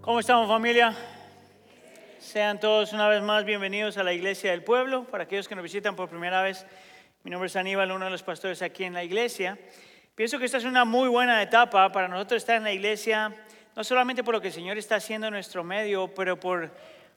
¿Cómo estamos familia? Sean todos una vez más bienvenidos a la Iglesia del Pueblo. Para aquellos que nos visitan por primera vez, mi nombre es Aníbal, uno de los pastores aquí en la iglesia. Pienso que esta es una muy buena etapa para nosotros estar en la iglesia, no solamente por lo que el Señor está haciendo en nuestro medio, pero por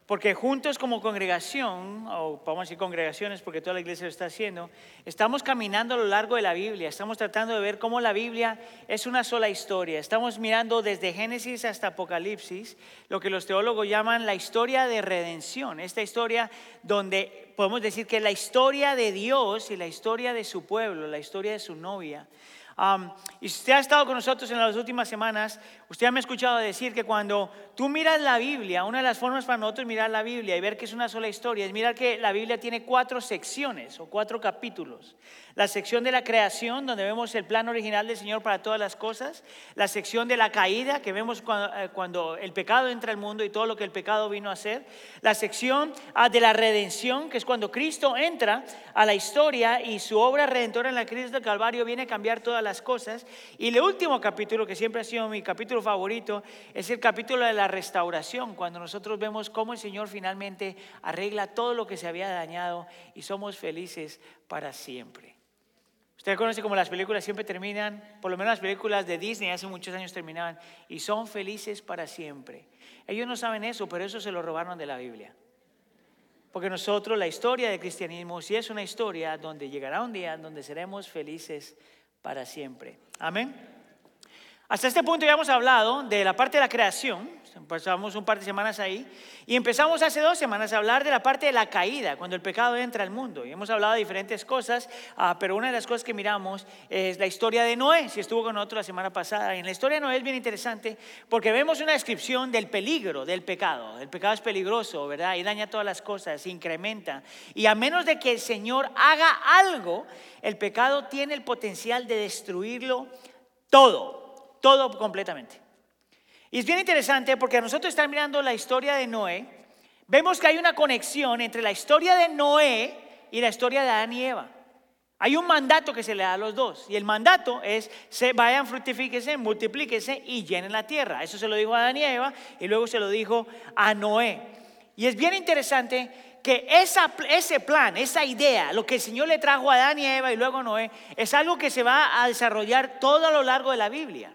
porque juntos como congregación, o vamos a decir congregaciones porque toda la iglesia lo está haciendo, estamos caminando a lo largo de la Biblia, estamos tratando de ver cómo la Biblia es una sola historia. Estamos mirando desde Génesis hasta Apocalipsis, lo que los teólogos llaman la historia de redención, esta historia donde podemos decir que la historia de Dios y la historia de su pueblo, la historia de su novia, y si usted ha estado con nosotros en las últimas semanas, usted me ha escuchado decir que cuando tú miras la Biblia, una de las formas para nosotros mirar la Biblia y ver que es una sola historia es mirar que la Biblia tiene cuatro secciones o cuatro capítulos. La sección de la creación, donde vemos el plan original del Señor para todas las cosas. La sección de la caída, que vemos eh, cuando, el pecado entra al mundo y todo lo que el pecado vino a hacer. La sección ah, de la redención, que es cuando Cristo entra a la historia y su obra redentora en la crisis del Calvario viene a cambiar todas las cosas. Y el último capítulo, que siempre ha sido mi capítulo favorito, es el capítulo de la restauración, cuando nosotros vemos cómo el Señor finalmente arregla todo lo que se había dañado y somos felices para siempre. Usted conoce como las películas siempre terminan, por lo menos las películas de Disney hace muchos años terminaban, y son felices para siempre. Ellos no saben eso, pero eso se lo robaron de la Biblia. Porque nosotros, la historia del cristianismo, sí es una historia donde llegará un día donde seremos felices para siempre. Amén. Hasta este punto ya hemos hablado de la parte de la creación, pasamos un par de semanas ahí, y empezamos hace dos semanas a hablar de la parte de la caída, cuando el pecado entra al mundo. Y hemos hablado de diferentes cosas, ah, pero una de las cosas que miramos es la historia de Noé, si estuvo con nosotros la semana pasada. Y en la historia de Noé es bien interesante porque vemos una descripción del peligro del pecado. El pecado es peligroso, ¿verdad? Y daña todas las cosas, incrementa. Y a menos de que el Señor haga algo, el pecado tiene el potencial de destruirlo todo todo completamente. Y es bien interesante porque a nosotros estar mirando la historia de Noé, vemos que hay una conexión entre la historia de Noé y la historia de Adán y Eva. Hay un mandato que se le da a los dos. Y el mandato es, se vayan, fructifíquense, multiplíquense y llenen la tierra. Eso se lo dijo a Adán y Eva y luego se lo dijo a Noé. Y es bien interesante que ese plan, esa idea, lo que el Señor le trajo a Adán y Eva y luego a Noé, es algo que se va a desarrollar todo a lo largo de la Biblia.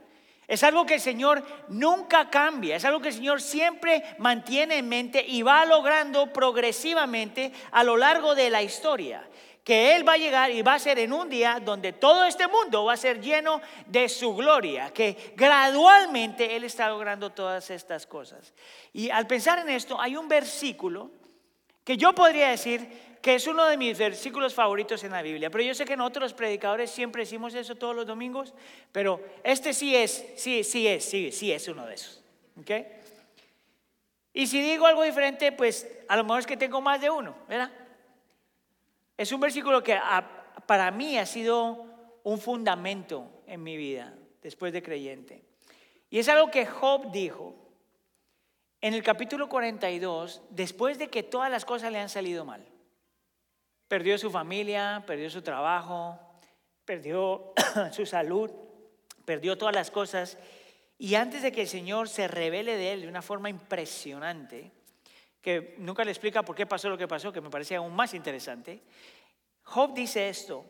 Es algo que el Señor nunca cambia, es algo que el Señor siempre mantiene en mente y va logrando progresivamente a lo largo de la historia. Que Él va a llegar y va a ser en un día donde todo este mundo va a ser lleno de su gloria, que gradualmente Él está logrando todas estas cosas. Y al pensar en esto, hay un versículo que yo podría decir que es uno de mis versículos favoritos en la Biblia. Pero yo sé que nosotros los predicadores siempre decimos eso todos los domingos, pero este sí es, sí, sí es, sí, sí es uno de esos. Y si digo algo diferente, pues a lo mejor es que tengo más de uno, ¿verdad? Es un versículo que para mí ha sido un fundamento en mi vida después de creyente. Y es algo que Job dijo en el capítulo 42, después de que todas las cosas le han salido mal. Perdió su familia, perdió su trabajo, perdió su salud, perdió todas las cosas. Y antes de que el Señor se revele de él de una forma impresionante, que nunca le explica por qué pasó lo que pasó, que me parecía aún más interesante, Job dice esto,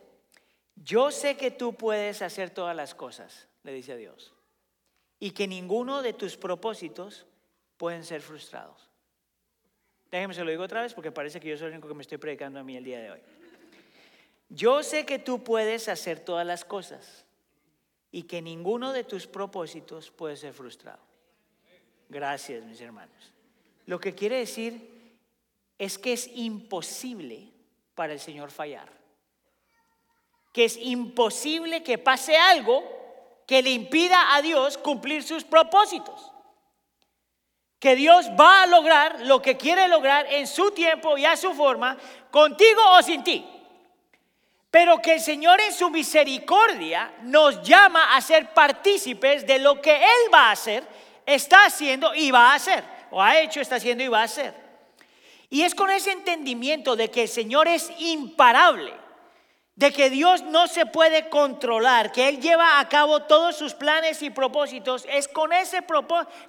yo sé que tú puedes hacer todas las cosas, le dice a Dios, y que ninguno de tus propósitos pueden ser frustrados. Déjeme se lo digo otra vez porque parece que yo soy el único que me estoy predicando a mí el día de hoy. Yo sé que tú puedes hacer todas las cosas y que ninguno de tus propósitos puede ser frustrado. Gracias, mis hermanos. Lo que quiere decir es que es imposible para el Señor fallar. Que es imposible que pase algo que le impida a Dios cumplir sus propósitos que Dios va a lograr lo que quiere lograr en su tiempo y a su forma, contigo o sin ti. Pero que el Señor en su misericordia nos llama a ser partícipes de lo que Él va a hacer, está haciendo y va a hacer, o ha hecho, está haciendo y va a hacer. Y es con ese entendimiento de que el Señor es imparable, de que Dios no se puede controlar, que Él lleva a cabo todos sus planes y propósitos, es con, ese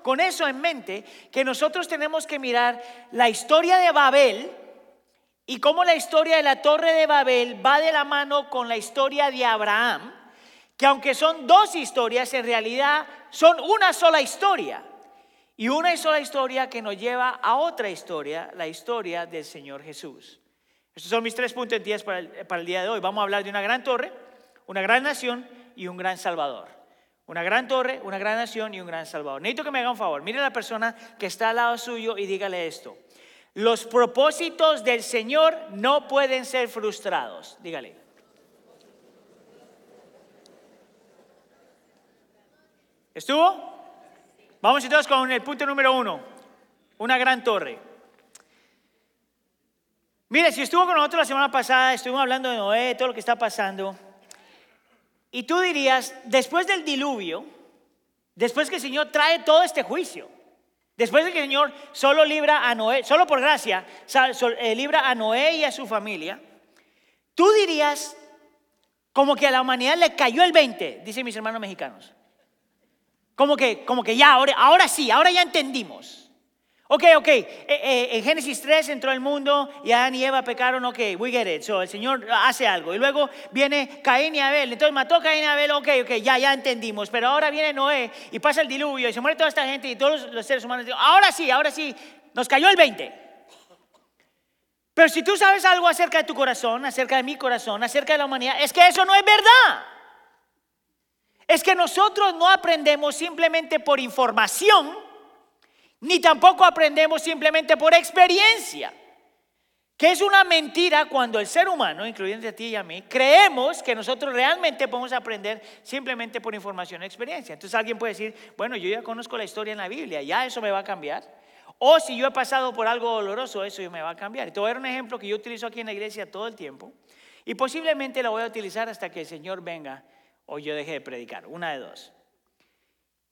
con eso en mente que nosotros tenemos que mirar la historia de Babel y cómo la historia de la torre de Babel va de la mano con la historia de Abraham, que aunque son dos historias, en realidad son una sola historia. Y una sola historia que nos lleva a otra historia, la historia del Señor Jesús. Estos son mis tres puntos de 10 para para el día de hoy. Vamos a hablar de una gran torre, una gran nación y un gran salvador. Una gran torre, una gran nación y un gran salvador. Necesito que me haga un favor. Mire a la persona que está al lado suyo y dígale esto. Los propósitos del Señor no pueden ser frustrados. Dígale. ¿Estuvo? Vamos entonces con el punto número uno. Una gran torre. Mire, si estuvo con nosotros la semana pasada, estuvimos hablando de Noé, todo lo que está pasando. Y tú dirías, después del diluvio, después que el Señor trae todo este juicio, después de que el Señor solo libra a Noé, solo por gracia, eh, libra a Noé y a su familia, tú dirías como que a la humanidad le cayó el 20, dicen mis hermanos mexicanos. Como que, como que ya, ahora, ahora sí, ahora ya entendimos. Ok, ok, eh, eh, en Génesis 3 entró el mundo y Adán y Eva pecaron, ok, we get it. So, el Señor hace algo. Y luego viene Caín y Abel. Entonces mató a Caín y Abel, ok, ok, ya, ya entendimos. Pero ahora viene Noé y pasa el diluvio y se muere toda esta gente y todos los, seres humanos. Ahora sí, ahora sí, nos cayó el 20. Pero si tú sabes algo acerca de tu corazón, acerca de mi corazón, acerca de la humanidad, es que eso no es verdad. Es que nosotros no aprendemos simplemente por información, ni tampoco aprendemos simplemente por experiencia. Que es una mentira cuando el ser humano, incluyendo a ti y a mí, creemos que nosotros realmente podemos aprender simplemente por información y experiencia. Entonces alguien puede decir, bueno, yo ya conozco la historia en la Biblia, ya eso me va a cambiar. O si yo he pasado por algo doloroso, eso me va a cambiar. Y te voy a dar un ejemplo que yo utilizo aquí en la iglesia todo el tiempo. Y posiblemente lo voy a utilizar hasta que el Señor venga o yo dejé de predicar, una de dos.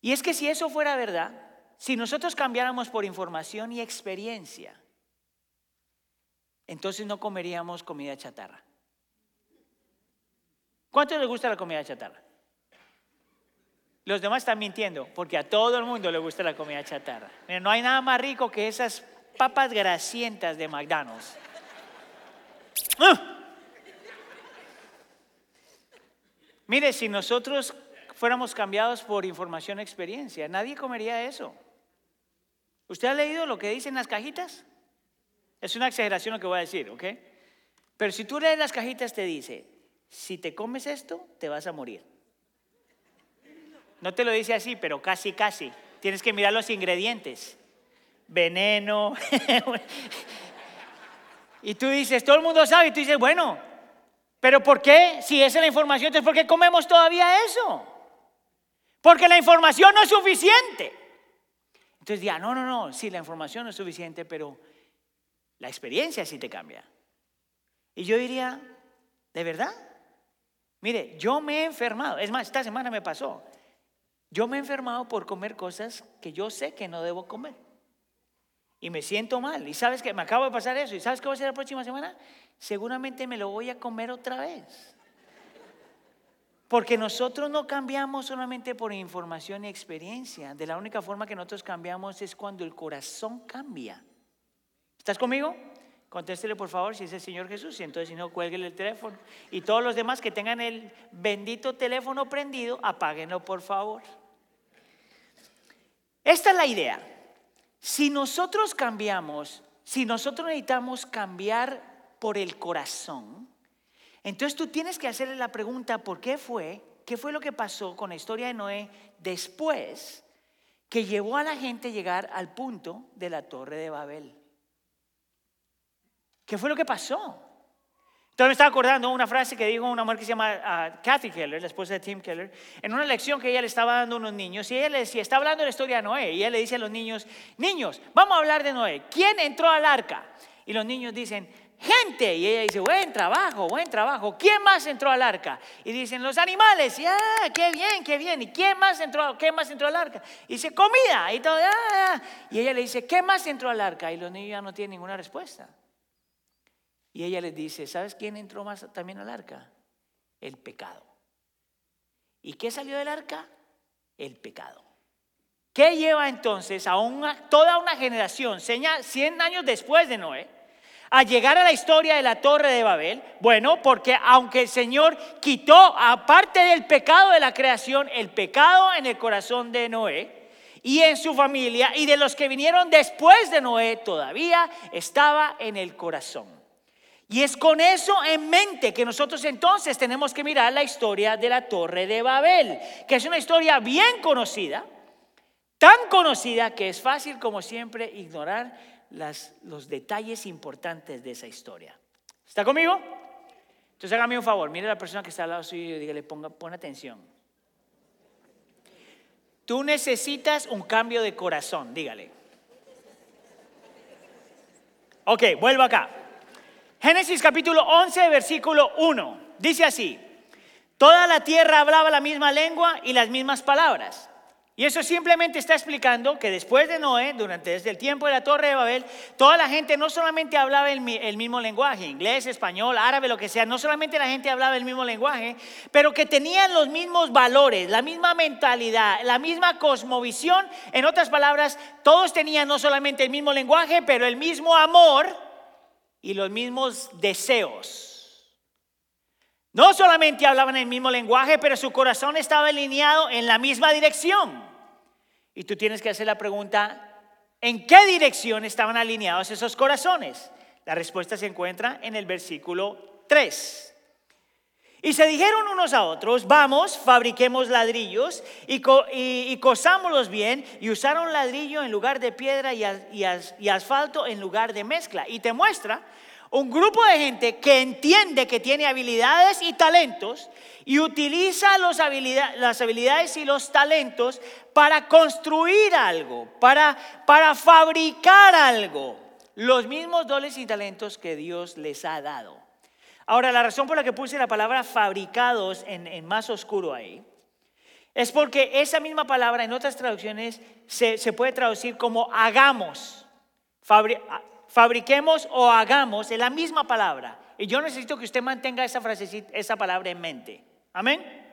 Y es que si eso fuera verdad, si nosotros cambiáramos por información y experiencia, entonces no comeríamos comida chatarra. ¿Cuánto les gusta la comida chatarra? Los demás están mintiendo, porque a todo el mundo le gusta la comida chatarra. no hay nada más rico que esas papas grasientas de McDonald's. ¡Ah! Mire, si nosotros fuéramos cambiados por información e experiencia, nadie comería eso. ¿Usted ha leído lo que dicen las cajitas? Es una exageración lo que voy a decir, ¿ok? Pero si tú lees las cajitas te dice, si te comes esto, te vas a morir. No te lo dice así, pero casi, casi. Tienes que mirar los ingredientes. Veneno. y tú dices, todo el mundo sabe, y tú dices, bueno, pero ¿por qué? Si esa es la información, entonces ¿por qué comemos todavía eso? Porque la información no es suficiente. Entonces ya, no, no, no, sí, la información no es suficiente, pero la experiencia sí te cambia. Y yo diría, ¿de verdad? Mire, yo me he enfermado, es más, esta semana me pasó. Yo me he enfermado por comer cosas que yo sé que no debo comer. Y me siento mal. Y sabes que me acabo de pasar eso. ¿Y sabes qué va a ser la próxima semana? seguramente me lo voy a comer otra vez. Porque nosotros no cambiamos solamente por información y experiencia. De la única forma que nosotros cambiamos es cuando el corazón cambia. ¿Estás conmigo? Contéstele por favor si es el Señor Jesús y entonces si no, cuélguele el teléfono. Y todos los demás que tengan el bendito teléfono prendido, apáguenlo por favor. Esta es la idea. Si nosotros cambiamos, si nosotros necesitamos cambiar por el corazón. Entonces tú tienes que hacerle la pregunta, ¿por qué fue? ¿Qué fue lo que pasó con la historia de Noé después que llevó a la gente a llegar al punto de la torre de Babel? ¿Qué fue lo que pasó? Entonces me estaba acordando una frase que dijo una mujer que se llama ah, Kathy Keller, la esposa de Tim Keller, en una lección que ella le estaba dando a unos niños. Y ella le decía, está hablando de la historia de Noé. Y ella le dice a los niños, niños, vamos a hablar de Noé. ¿Quién entró al arca? Y los niños dicen, gente. Y ella dice, buen trabajo, buen trabajo. ¿Quién más entró al arca? Y dicen, los animales. Y, ah, qué bien, qué bien. ¿Y quién más entró, qué más entró al arca? Y dice, comida. Y, todo, ah, y ella le dice, ¿qué más entró al arca? Y los niños ya no tienen ninguna respuesta. Y ella les dice, ¿sabes quién entró más también al arca? El pecado. ¿Y qué salió del arca? El pecado. ¿Qué lleva entonces a una, toda una generación, 100 años después de Noé, a llegar a la historia de la torre de Babel? Bueno, porque aunque el Señor quitó, aparte del pecado de la creación, el pecado en el corazón de Noé y en su familia y de los que vinieron después de Noé, todavía estaba en el corazón. Y es con eso en mente que nosotros entonces tenemos que mirar la historia de la torre de Babel, que es una historia bien conocida, tan conocida que es fácil como siempre ignorar los detalles importantes de esa historia. ¿Está conmigo? Entonces hágame un favor, mire a la persona que está al lado suyo y dígale, ponga, pon atención. Tú necesitas un cambio de corazón, dígale. Ok, vuelvo acá. Génesis capítulo 11, versículo 1. Dice así, toda la tierra hablaba la misma lengua y las mismas palabras. Y eso simplemente está explicando que después de Noé, durante desde el tiempo de la Torre de Babel, toda la gente no solamente hablaba el, mismo lenguaje, inglés, español, árabe, lo que sea, no solamente la gente hablaba el mismo lenguaje, pero que tenían los mismos valores, la misma mentalidad, la misma cosmovisión. En otras palabras, todos tenían no solamente el mismo lenguaje, pero el mismo amor y los mismos deseos. No solamente hablaban el mismo lenguaje, pero su corazón estaba alineado en la misma dirección. Y tú tienes que hacer la pregunta, ¿en qué dirección estaban alineados esos corazones? La respuesta se encuentra en el versículo 3. Y se dijeron unos a otros, vamos, fabriquemos ladrillos y, y, cosámoslos bien. Y usaron ladrillo en lugar de piedra y, asfalto en lugar de mezcla. Y te muestra un grupo de gente que entiende que tiene habilidades y talentos y utiliza las habilidades y los talentos para construir algo, para, para fabricar algo. Los mismos dones y talentos que Dios les ha dado. Ahora, la razón por la que puse la palabra fabricados en, más oscuro ahí es porque esa misma palabra en otras traducciones se, puede traducir como hagamos. Fabriquemos o hagamos, es la misma palabra. Y yo necesito que usted mantenga esa frase, esa palabra en mente. Amén.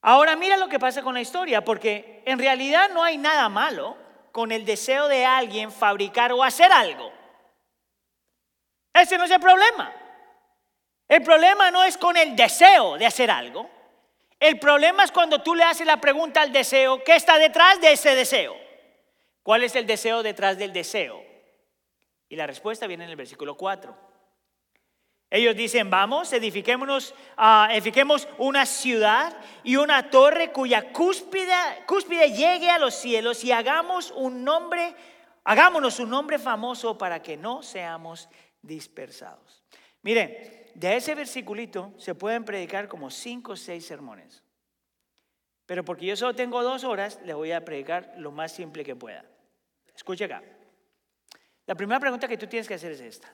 Ahora mira lo que pasa con la historia, porque en realidad no hay nada malo con el deseo de alguien fabricar o hacer algo. Ese no es el problema. El problema no es con el deseo de hacer algo. El problema es cuando tú le haces la pregunta al deseo, ¿qué está detrás de ese deseo? ¿Cuál es el deseo detrás del deseo? Y la respuesta viene en el versículo 4. Ellos dicen, vamos, edifiquémonos, uh, edifiquemos una ciudad y una torre cuya cúspide, cúspide llegue a los cielos y hagamos un nombre, hagámonos un nombre famoso para que no seamos dispersados. Miren, de ese versiculito se pueden predicar como cinco o seis sermones. Pero porque yo solo tengo dos horas, le voy a predicar lo más simple que pueda. Escucha acá. La primera pregunta que tú tienes que hacer es esta.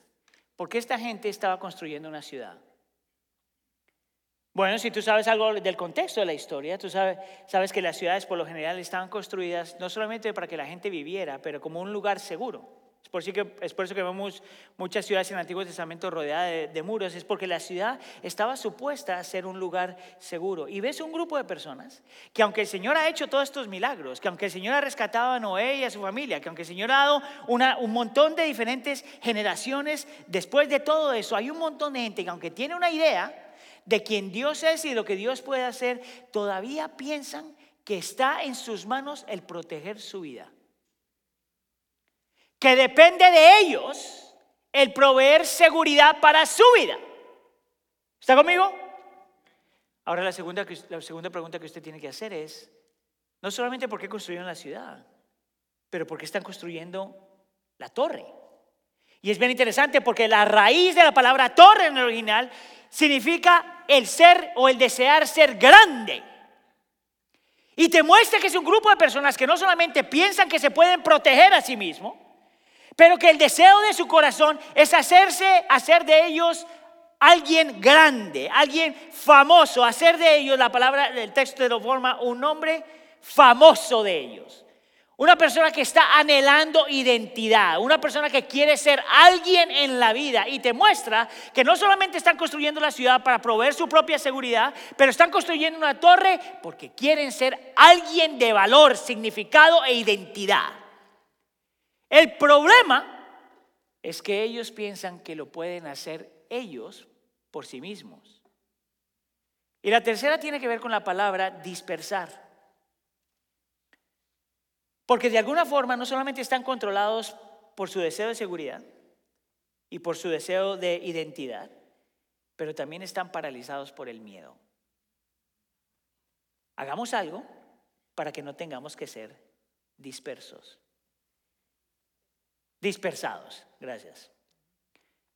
¿Por qué esta gente estaba construyendo una ciudad? Bueno, si tú sabes algo del contexto de la historia, tú sabes, sabes que las ciudades por lo general estaban construidas no solamente para que la gente viviera, pero como un lugar seguro. Es por, eso que, es que vemos muchas ciudades en el Antiguo Testamento rodeadas de, muros, es porque la ciudad estaba supuesta a ser un lugar seguro. Y ves un grupo de personas que aunque el Señor ha hecho todos estos milagros, que aunque el Señor ha rescatado a Noé y a su familia, que aunque el Señor ha dado un montón de diferentes generaciones, después de todo eso hay un montón de gente que aunque tiene una idea de quién Dios es y de lo que Dios puede hacer, todavía piensan que está en sus manos el proteger su vida que depende de ellos el proveer seguridad para su vida. ¿Está conmigo? Ahora la segunda, la segunda pregunta que usted tiene que hacer es, no solamente por qué construyeron la ciudad, pero por qué están construyendo la torre. Y es bien interesante porque la raíz de la palabra torre en el original significa el ser o el desear ser grande. Y te muestra que es un grupo de personas que no solamente piensan que se pueden proteger a sí mismos, pero que el deseo de su corazón es hacerse, hacer de ellos alguien grande, alguien famoso, hacer de ellos, la palabra del texto de lo forma un nombre famoso de ellos. Una persona que está anhelando identidad, una persona que quiere ser alguien en la vida y te muestra que no solamente están construyendo la ciudad para proveer su propia seguridad, pero están construyendo una torre porque quieren ser alguien de valor, significado e identidad. El problema es que ellos piensan que lo pueden hacer ellos por sí mismos. Y la tercera tiene que ver con la palabra dispersar. Porque de alguna forma no solamente están controlados por su deseo de seguridad y por su deseo de identidad, pero también están paralizados por el miedo. Hagamos algo para que no tengamos que ser dispersos. Dispersados, gracias.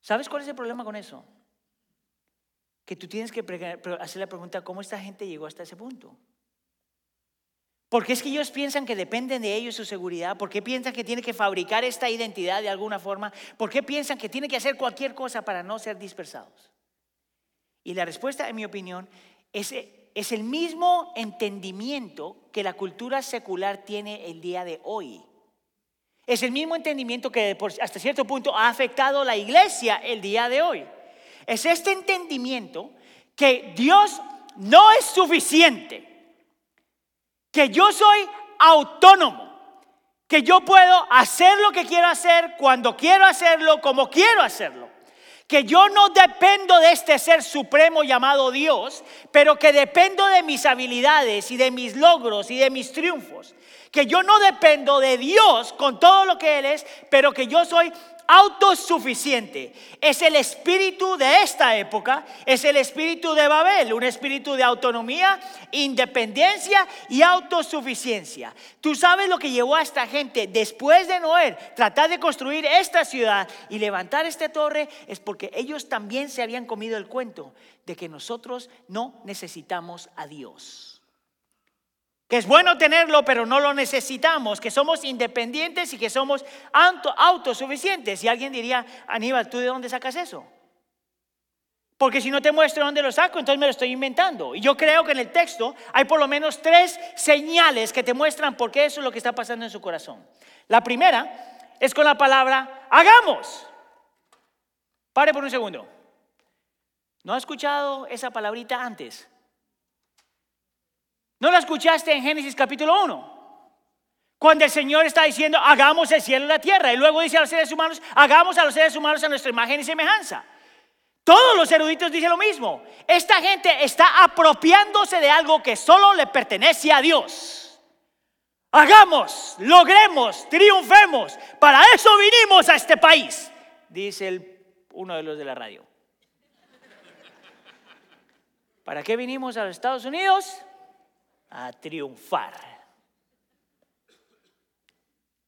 ¿Sabes cuál es el problema con eso? Que tú tienes que hacer la pregunta, ¿cómo esta gente llegó hasta ese punto? Porque es que ellos piensan que dependen de ellos su seguridad? ¿Por qué piensan que tienen que fabricar esta identidad de alguna forma? ¿Por qué piensan que tienen que hacer cualquier cosa para no ser dispersados? Y la respuesta, en mi opinión, es, es el mismo entendimiento que la cultura secular tiene el día de hoy. Es el mismo entendimiento que hasta cierto punto ha afectado la iglesia el día de hoy. Es este entendimiento que Dios no es suficiente que yo soy autónomo, que yo puedo hacer lo que quiero hacer, cuando quiero hacerlo, como quiero hacerlo. Que yo no dependo de este ser supremo llamado Dios, pero que dependo de mis habilidades y de mis logros y de mis triunfos. Que yo no dependo de Dios con todo lo que Él es, pero que yo soy autosuficiente. Es el espíritu de esta época, es el espíritu de Babel, un espíritu de autonomía, independencia y autosuficiencia. Tú sabes lo que llevó a esta gente después de Noé tratar de construir esta ciudad y levantar esta torre, es porque ellos también se habían comido el cuento de que nosotros no necesitamos a Dios que es bueno tenerlo, pero no lo necesitamos, que somos independientes y que somos autosuficientes. Y alguien diría, Aníbal, ¿tú de dónde sacas eso? Porque si no te muestro dónde lo saco, entonces me lo estoy inventando. Y yo creo que en el texto hay por lo menos tres señales que te muestran por qué eso es lo que está pasando en su corazón. La primera es con la palabra hagamos. Pare por un segundo. ¿No ha escuchado esa palabrita antes? ¿No la escuchaste en Génesis capítulo 1? Cuando el Señor está diciendo, hagamos el cielo y la tierra. Y luego dice a los seres humanos, hagamos a los seres humanos a nuestra imagen y semejanza. Todos los eruditos dicen lo mismo. Esta gente está apropiándose de algo que solo le pertenece a Dios. Hagamos, logremos, triunfemos. Para eso vinimos a este país, dice uno de los de la radio. ¿Para qué vinimos a los Estados Unidos? A triunfar.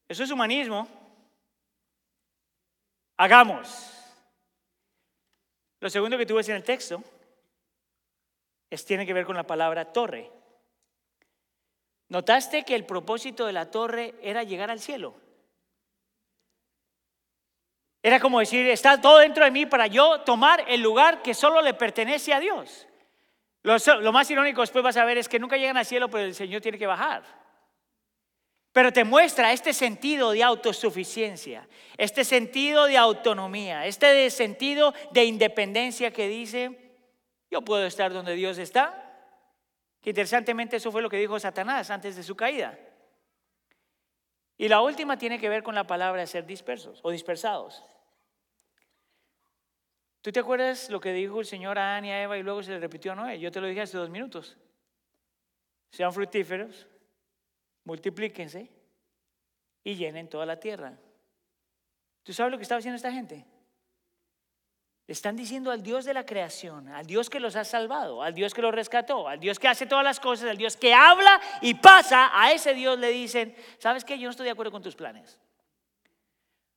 Eso es humanismo. Hagamos. Lo segundo que tú ves en el texto es, tiene que ver con la palabra torre. ¿Notaste que el propósito de la torre era llegar al cielo? Era como decir, está todo dentro de mí para yo tomar el lugar que solo le pertenece a Dios. Lo, más irónico después vas a ver es que nunca llegan al cielo, pero el Señor tiene que bajar. Pero te muestra este sentido de autosuficiencia, este sentido de autonomía, este sentido de independencia que dice, yo puedo estar donde Dios está. Que interesantemente eso fue lo que dijo Satanás antes de su caída. Y la última tiene que ver con la palabra ser dispersos o dispersados. ¿Tú te acuerdas lo que dijo el Señor a Ana y a Eva y luego se le repitió a Noé? Yo te lo dije hace dos minutos. Sean fructíferos, multiplíquense y llenen toda la tierra. ¿Tú sabes lo que estaba haciendo esta gente? Le están diciendo al Dios de la creación, al Dios que los ha salvado, al Dios que los rescató, al Dios que hace todas las cosas, al Dios que habla y pasa, a ese Dios le dicen, ¿sabes qué? Yo no estoy de acuerdo con tus planes.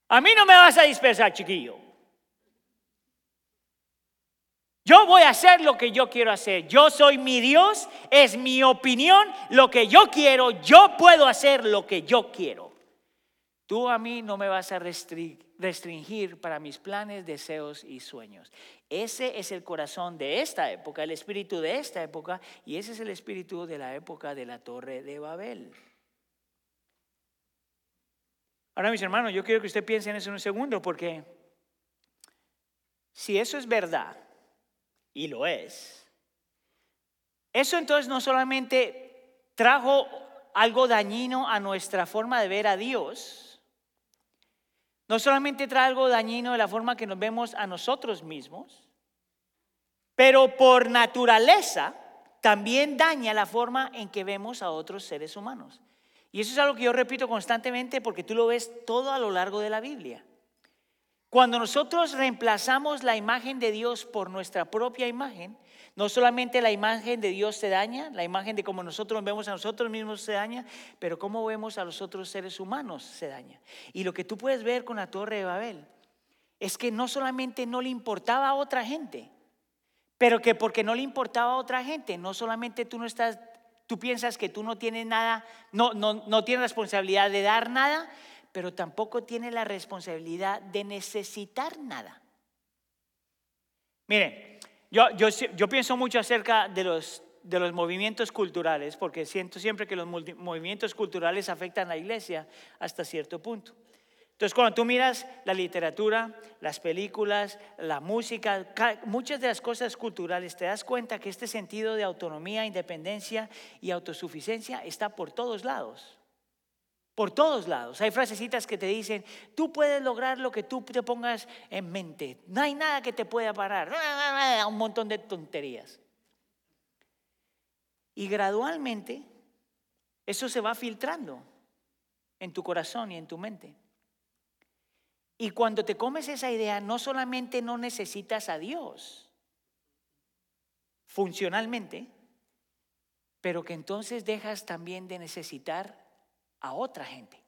A mí no me vas a dispersar, chiquillo. Yo voy a hacer lo que yo quiero hacer. Yo soy mi Dios, es mi opinión, lo que yo quiero, yo puedo hacer lo que yo quiero. Tú a mí no me vas a restringir para mis planes, deseos y sueños. Ese es el corazón de esta época, el espíritu de esta época, y ese es el espíritu de la época de la torre de Babel. Ahora, mis hermanos, yo quiero que usted piense en eso en un segundo, porque si eso es verdad, y lo es, eso entonces no solamente trajo algo dañino a nuestra forma de ver a Dios, no solamente trae algo dañino de la forma que nos vemos a nosotros mismos, pero por naturaleza también daña la forma en que vemos a otros seres humanos. Y eso es algo que yo repito constantemente porque tú lo ves todo a lo largo de la Biblia. Cuando nosotros reemplazamos la imagen de Dios por nuestra propia imagen, no solamente la imagen de Dios se daña, la imagen de cómo nosotros vemos a nosotros mismos se daña, pero cómo vemos a los otros seres humanos se daña. Y lo que tú puedes ver con la torre de Babel es que no solamente no le importaba a otra gente, pero que porque no le importaba a otra gente, no solamente tú no estás, tú piensas que tú no tienes nada, no, no, no tienes responsabilidad de dar nada, pero tampoco tienes la responsabilidad de necesitar nada. Miren, yo, yo, pienso mucho acerca de los, de los movimientos culturales, porque siento siempre que los movimientos culturales afectan a la iglesia hasta cierto punto. Entonces, cuando tú miras la literatura, las películas, la música, muchas de las cosas culturales, te das cuenta que este sentido de autonomía, independencia y autosuficiencia está por todos lados por todos lados. Hay frasecitas que te dicen, tú puedes lograr lo que tú te pongas en mente. No hay nada que te pueda parar. Un montón de tonterías. Y gradualmente eso se va filtrando en tu corazón y en tu mente. Y cuando te comes esa idea, no solamente no necesitas a Dios funcionalmente, pero que entonces dejas también de necesitar a otra gente.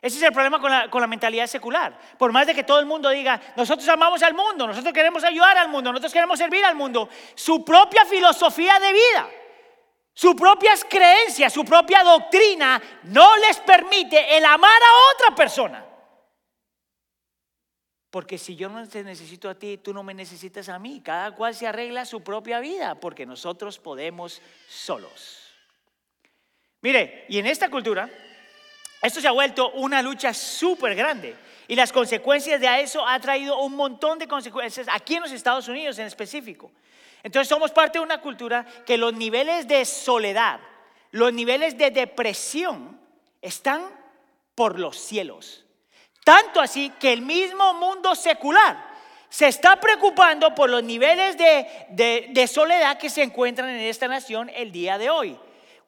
Ese es el problema con la, con la, mentalidad secular. Por más de que todo el mundo diga, nosotros amamos al mundo, nosotros queremos ayudar al mundo, nosotros queremos servir al mundo, su propia filosofía de vida, sus propias creencias, su propia doctrina no les permite el amar a otra persona. Porque si yo no te necesito a ti, tú no me necesitas a mí. Cada cual se arregla su propia vida porque nosotros podemos solos. Mire, y en esta cultura, esto se ha vuelto una lucha súper grande. Y las consecuencias de eso ha traído un montón de consecuencias aquí en los Estados Unidos en específico. Entonces somos parte de una cultura que los niveles de soledad, los niveles de depresión están por los cielos. Tanto así que el mismo mundo secular se está preocupando por los niveles de, de soledad que se encuentran en esta nación el día de hoy.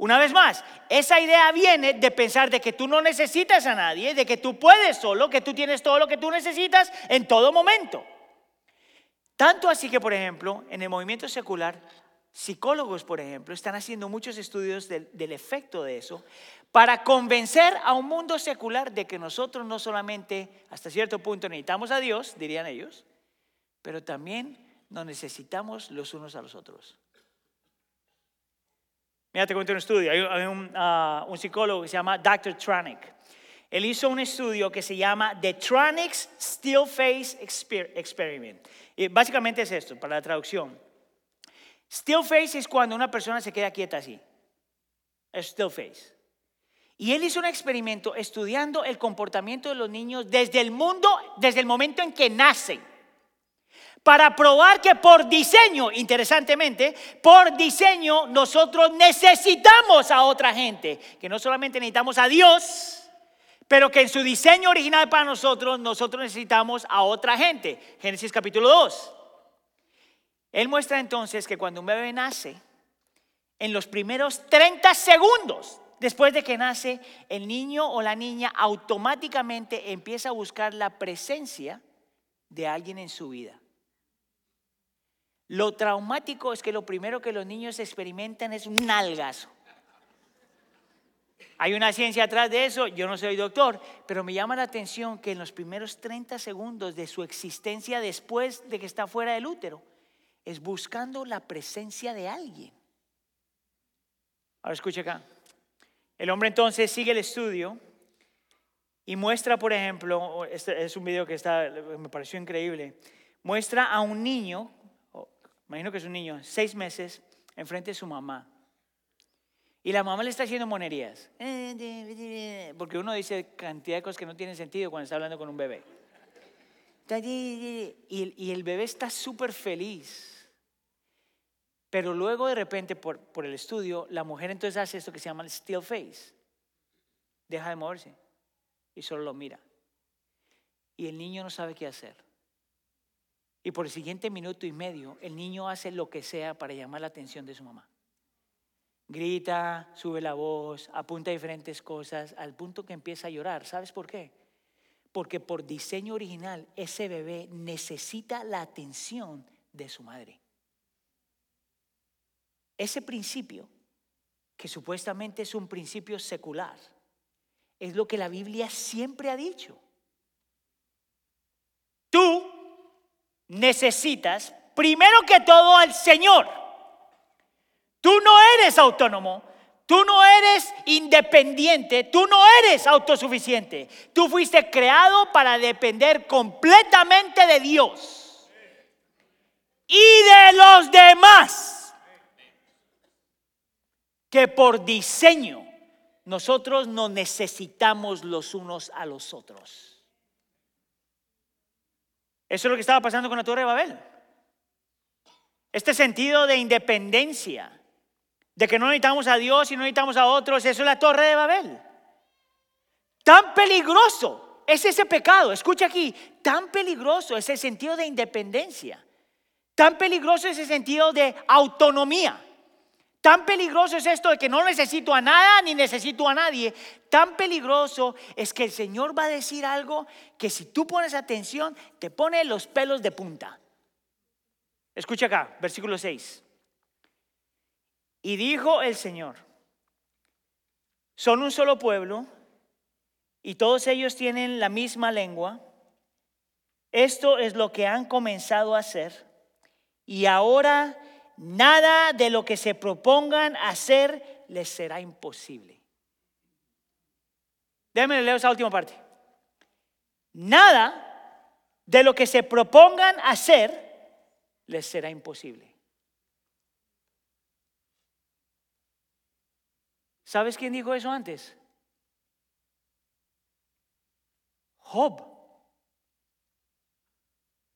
Una vez más, esa idea viene de pensar de que tú no necesitas a nadie, de que tú puedes solo, que tú tienes todo lo que tú necesitas en todo momento. Tanto así que, por ejemplo, en el movimiento secular, psicólogos, por ejemplo, están haciendo muchos estudios del, efecto de eso para convencer a un mundo secular de que nosotros no solamente hasta cierto punto necesitamos a Dios, dirían ellos, pero también nos necesitamos los unos a los otros. Mira, te cuento un estudio. Hay, ah, un, psicólogo que se llama Dr. Tranick. Él hizo un estudio que se llama The Tranick's Still Face Experiment. Y básicamente es esto, para la traducción. Still face es cuando una persona se queda quieta así. Es still face. Y él hizo un experimento estudiando el comportamiento de los niños desde el mundo, desde el momento en que nacen para probar que por diseño, interesantemente, por diseño nosotros necesitamos a otra gente, que no solamente necesitamos a Dios, pero que en su diseño original para nosotros, nosotros necesitamos a otra gente. Génesis capítulo 2. Él muestra entonces que cuando un bebé nace, en los primeros 30 segundos después de que nace, el niño o la niña automáticamente empieza a buscar la presencia de alguien en su vida. Lo traumático es que lo primero que los niños experimentan es un nalgazo. Hay una ciencia atrás de eso, yo no soy doctor, pero me llama la atención que en los primeros 30 segundos de su existencia después de que está fuera del útero, es buscando la presencia de alguien. Ahora escuche acá. El hombre entonces sigue el estudio Y muestra, por ejemplo, este es un video que me pareció increíble, muestra a un niño, imagino que es un niño, seis meses, enfrente de su mamá. Y la mamá le está haciendo monerías. Porque uno dice cantidad de cosas que no tienen sentido cuando está hablando con un bebé. Y, el bebé está súper feliz. Pero luego de repente, por, por el estudio, la mujer entonces hace esto que se llama el still face. Deja de moverse y solo lo mira. Y el niño no sabe qué hacer. Y por el siguiente minuto y medio, el niño hace lo que sea para llamar la atención de su mamá. Grita, sube la voz, apunta diferentes cosas, al punto que empieza a llorar. ¿Sabes por qué? Porque por diseño original ese bebé necesita la atención de su madre. Ese principio, que supuestamente es un principio secular, es lo que la Biblia siempre ha dicho. Necesitas primero que todo al Señor. Tú no eres autónomo, tú no eres independiente, tú no eres autosuficiente. Tú fuiste creado para depender completamente de Dios y de los demás, que por diseño nosotros nos necesitamos los unos a los otros. Eso es lo que estaba pasando con la Torre de Babel. Este sentido de independencia, de que no necesitamos a Dios y no necesitamos a otros, eso es la Torre de Babel. Tan peligroso es ese pecado, escucha aquí, tan peligroso es el sentido de independencia, tan peligroso es el sentido de autonomía. Tan peligroso es esto de que no necesito a nada ni necesito a nadie. Tan peligroso es que el Señor va a decir algo que si tú pones atención te pone los pelos de punta. Escucha acá, versículo 6. Y dijo el Señor, son un solo pueblo y todos ellos tienen la misma lengua. Esto es lo que han comenzado a hacer y ahora nada de lo que se propongan hacer les será imposible. Déjenme leer esa última parte. Nada de lo que se propongan hacer les será imposible. ¿Sabes quién dijo eso antes? Job,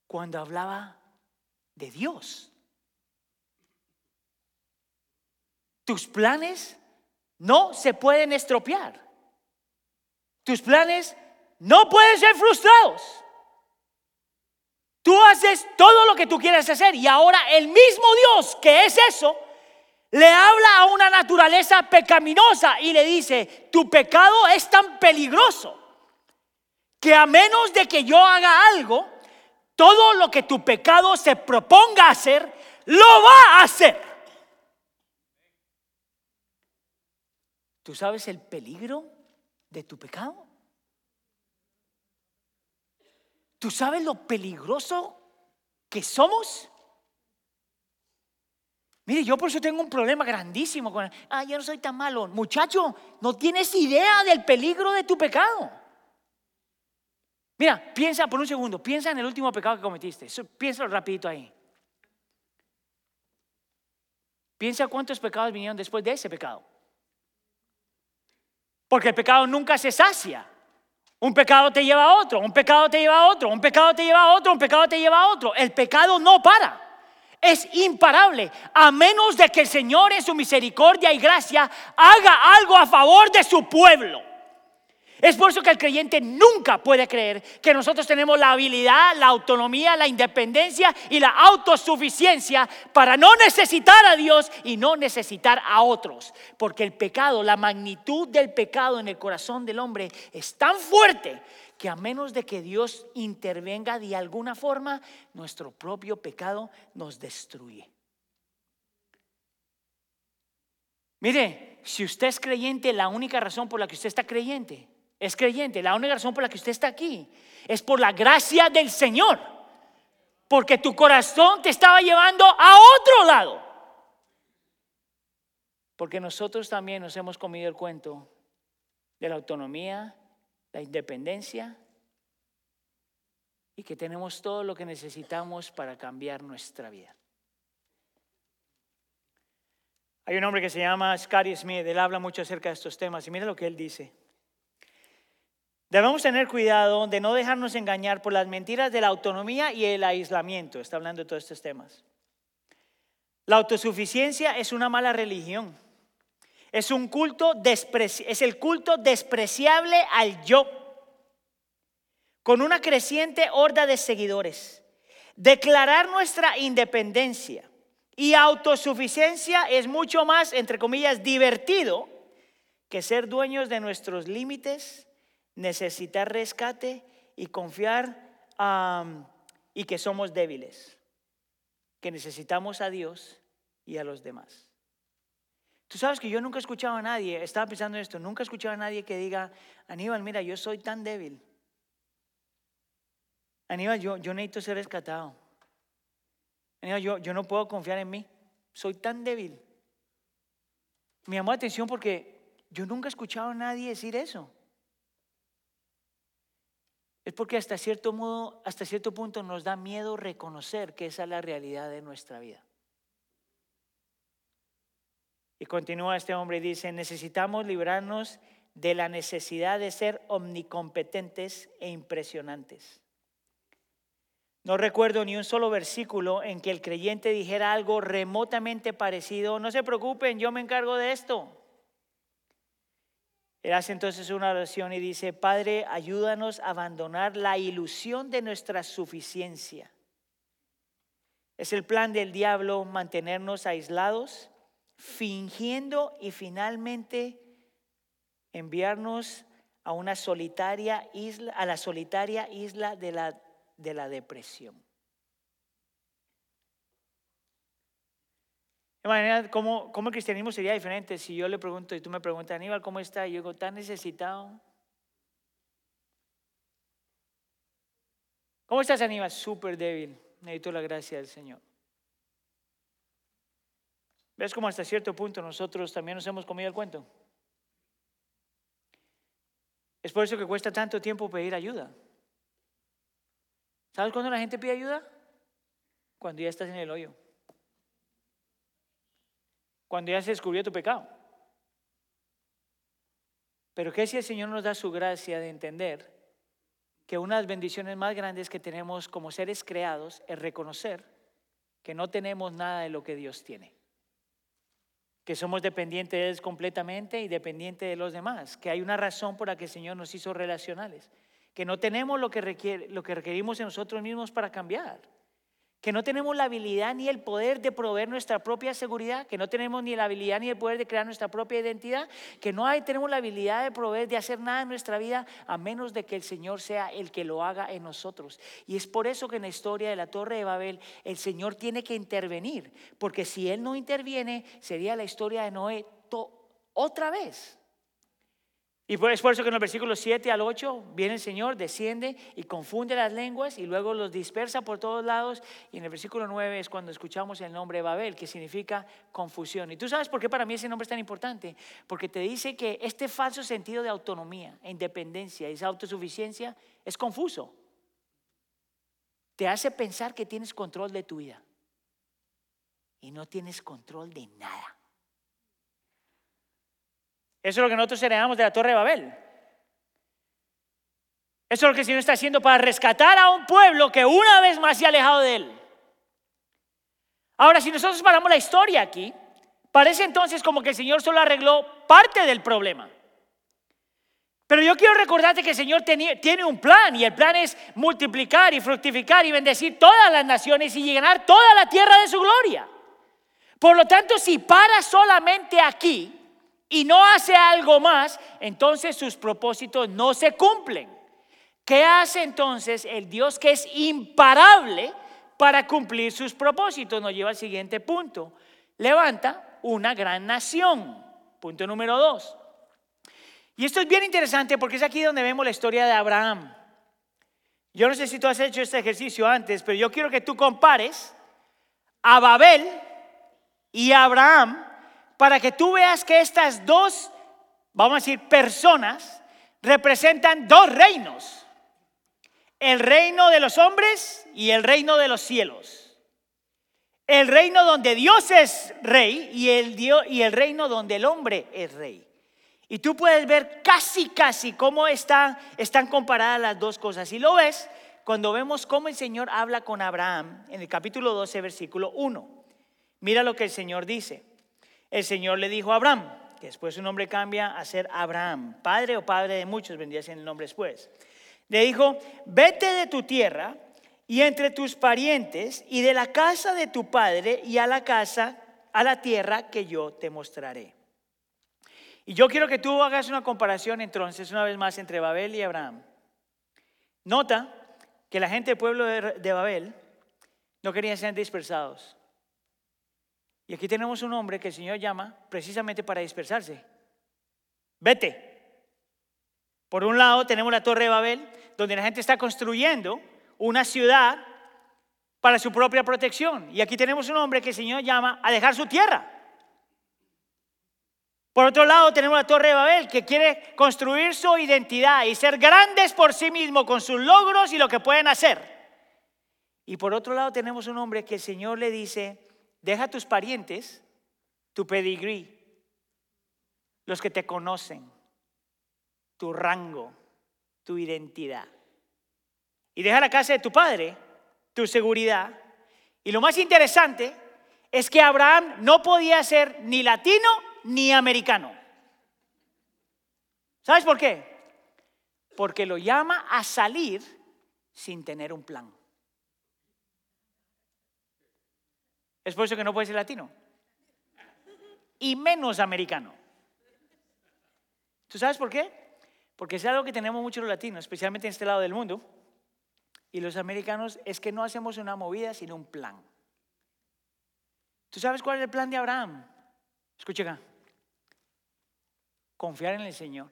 cuando hablaba de Dios. Tus planes no se pueden estropear. Tus planes no pueden ser frustrados. Tú haces todo lo que tú quieres hacer y ahora el mismo Dios que es eso, le habla a una naturaleza pecaminosa y le dice, tu pecado es tan peligroso que a menos de que yo haga algo, todo lo que tu pecado se proponga hacer, lo va a hacer. ¿Tú sabes el peligro de tu pecado? ¿Tú sabes lo peligroso que somos? Mire, yo por eso tengo un problema grandísimo con, ah, yo no soy tan malo. Muchacho, no tienes idea del peligro de tu pecado. Mira, piensa por un segundo, piensa en el último pecado que cometiste. Piensa rapidito ahí. Piensa cuántos pecados vinieron después de ese pecado. Porque el pecado nunca se sacia. Un pecado te lleva a otro, un pecado te lleva a otro, un pecado te lleva a otro, un pecado te lleva a otro. El pecado no para. Es imparable, a menos de que el Señor en su misericordia y gracia haga algo a favor de su pueblo. Es por eso que el creyente nunca puede creer que nosotros tenemos la habilidad, la autonomía, la independencia y la autosuficiencia para no necesitar a Dios y no necesitar a otros. Porque el pecado, la magnitud del pecado en el corazón del hombre es tan fuerte que a menos de que Dios intervenga de alguna forma, nuestro propio pecado nos destruye. Mire, si usted es creyente, la única razón por la que usted está creyente es creyente, la única razón por la que usted está aquí es por la gracia del Señor. Porque tu corazón te estaba llevando a otro lado. Porque nosotros también nos hemos comido el cuento de la autonomía la independencia y que tenemos todo lo que necesitamos para cambiar nuestra vida. Hay un hombre que se llama Scotty Smith, él habla mucho acerca de estos temas y mira lo que él dice. Debemos tener cuidado de no dejarnos engañar por las mentiras de la autonomía y el aislamiento. Está hablando de todos estos temas. La autosuficiencia es una mala religión. Es un culto es el culto despreciable al yo, con una creciente horda de seguidores. Declarar nuestra independencia y autosuficiencia es mucho más, entre comillas, divertido que ser dueños de nuestros límites, necesitar rescate y confiar y que somos débiles, que necesitamos a Dios y a los demás. Tú sabes que yo nunca he escuchado a nadie, estaba pensando en esto, nunca he escuchado a nadie que diga, Aníbal, mira, yo soy tan débil. Aníbal, yo, yo necesito ser rescatado. Aníbal, yo, yo no puedo confiar en mí. Soy tan débil. Me llamó la atención porque yo nunca he escuchado a nadie decir eso. Es porque hasta cierto modo, hasta cierto punto nos da miedo reconocer que esa es la realidad de nuestra vida. Y continúa este hombre y dice, necesitamos librarnos de la necesidad de ser omnicompetentes e impresionantes. No recuerdo ni un solo versículo en que el creyente dijera algo remotamente parecido, no se preocupen, yo me encargo de esto. Él hace entonces una oración y dice, Padre, ayúdanos a abandonar la ilusión de nuestra suficiencia. Es el plan del diablo mantenernos aislados fingiendo y finalmente enviarnos a una solitaria isla, a la solitaria isla de la, de la depresión. ¿Cómo, ¿cómo, el cristianismo sería diferente si yo le pregunto y tú me preguntas, Aníbal, ¿cómo está? Y yo digo, ¿tan necesitado? ¿Cómo estás, Aníbal? Súper débil. Necesito la gracia del Señor. ¿Ves cómo hasta cierto punto nosotros también nos hemos comido el cuento? Es por eso que cuesta tanto tiempo pedir ayuda. ¿Sabes cuándo la gente pide ayuda? Cuando ya estás en el hoyo. Cuando ya se descubrió tu pecado. Pero ¿qué si el Señor nos da su gracia de entender que una de las bendiciones más grandes que tenemos como seres creados es reconocer que no tenemos nada de lo que Dios tiene? que somos dependientes completamente y dependientes de los demás, que hay una razón por la que el Señor nos hizo relacionales, que no tenemos lo que, requiere, lo que requerimos en nosotros mismos para cambiar que no tenemos la habilidad ni el poder de proveer nuestra propia seguridad, que no tenemos ni la habilidad ni el poder de crear nuestra propia identidad, que no tenemos la habilidad de proveer, de hacer nada en nuestra vida, a menos de que el Señor sea el que lo haga en nosotros. Y es por eso que en la historia de la Torre de Babel el Señor tiene que intervenir, porque si Él no interviene, sería la historia de Noé otra vez. Y es por eso que en los versículos 7 al 8 viene el Señor, desciende y confunde las lenguas y luego los dispersa por todos lados. Y en el versículo 9 es cuando escuchamos el nombre Babel, que significa confusión. Y tú sabes por qué para mí ese nombre es tan importante. Porque te dice que este falso sentido de autonomía, e independencia, esa autosuficiencia es confuso. Te hace pensar que tienes control de tu vida. Y no tienes control de nada. Eso es lo que nosotros heredamos de la Torre de Babel. Eso es lo que el Señor está haciendo para rescatar a un pueblo que una vez más se ha alejado de Él. Ahora, si nosotros paramos la historia aquí, parece entonces como que el Señor solo arregló parte del problema. Pero yo quiero recordarte que el Señor tiene un plan y el plan es multiplicar y fructificar y bendecir todas las naciones y llenar toda la tierra de su gloria. Por lo tanto, si para solamente aquí, y no hace algo más, entonces sus propósitos no se cumplen. ¿Qué hace entonces el Dios que es imparable para cumplir sus propósitos? Nos lleva al siguiente punto. Levanta una gran nación. Punto número dos. Y esto es bien interesante porque es aquí donde vemos la historia de Abraham. Yo no sé si tú has hecho este ejercicio antes, pero yo quiero que tú compares a Babel y a Abraham para que tú veas que estas dos, vamos a decir, personas, representan dos reinos, el reino de los hombres y el reino de los cielos. El reino donde Dios es rey y el, y el reino donde el hombre es rey. Y tú puedes ver casi, casi cómo están, están comparadas las dos cosas. Y lo ves cuando vemos cómo el Señor habla con Abraham en el capítulo 12, versículo 1. Mira lo que el Señor dice. El Señor le dijo a Abraham, que después su nombre cambia a ser Abraham, padre o padre de muchos, vendría siendo el nombre después. Le dijo, vete de tu tierra y entre tus parientes y de la casa de tu padre y a la casa, a la tierra que yo te mostraré. Y yo quiero que tú hagas una comparación entonces una vez más entre Babel y Abraham. Nota que la gente del pueblo de Babel no querían ser dispersados. Y aquí tenemos un hombre que el Señor llama precisamente para dispersarse. Vete. Por un lado tenemos la torre de Babel, donde la gente está construyendo una ciudad para su propia protección. Y aquí tenemos un hombre que el Señor llama a dejar su tierra. Por otro lado, tenemos la Torre de Babel, que quiere construir su identidad y ser grandes por sí mismo con sus logros y lo que pueden hacer. Y por otro lado, tenemos un hombre que el Señor le dice, deja tus parientes, tu pedigrí, los que te conocen, tu rango, tu identidad. Y deja la casa de tu padre, tu seguridad. Y lo más interesante es que Abraham no podía ser ni latino ni americano. ¿Sabes por qué? Porque lo llama a salir sin tener un plan. Es por eso que no puede ser latino. Y menos americano. ¿Tú sabes por qué? Porque es algo que tenemos muchos los latinos, especialmente en este lado del mundo y los americanos es que no hacemos una movida, sino un plan. ¿Tú sabes cuál es el plan de Abraham? Escucha acá. Confiar en el Señor.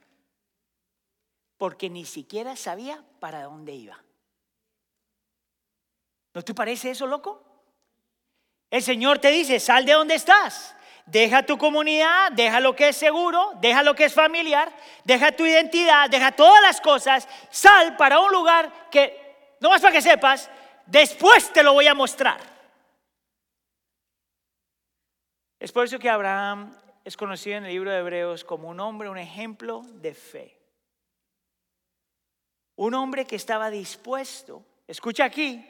Porque ni siquiera sabía para dónde iba. ¿No te parece eso loco? El Señor te dice, sal de donde estás. Deja tu comunidad, deja lo que es seguro, deja lo que es familiar, deja tu identidad, deja todas las cosas, sal para un lugar que no más para que sepas, después te lo voy a mostrar. Es por eso que Abraham es conocido en el libro de Hebreos como un hombre, un ejemplo de fe. Un hombre que estaba dispuesto, escucha aquí,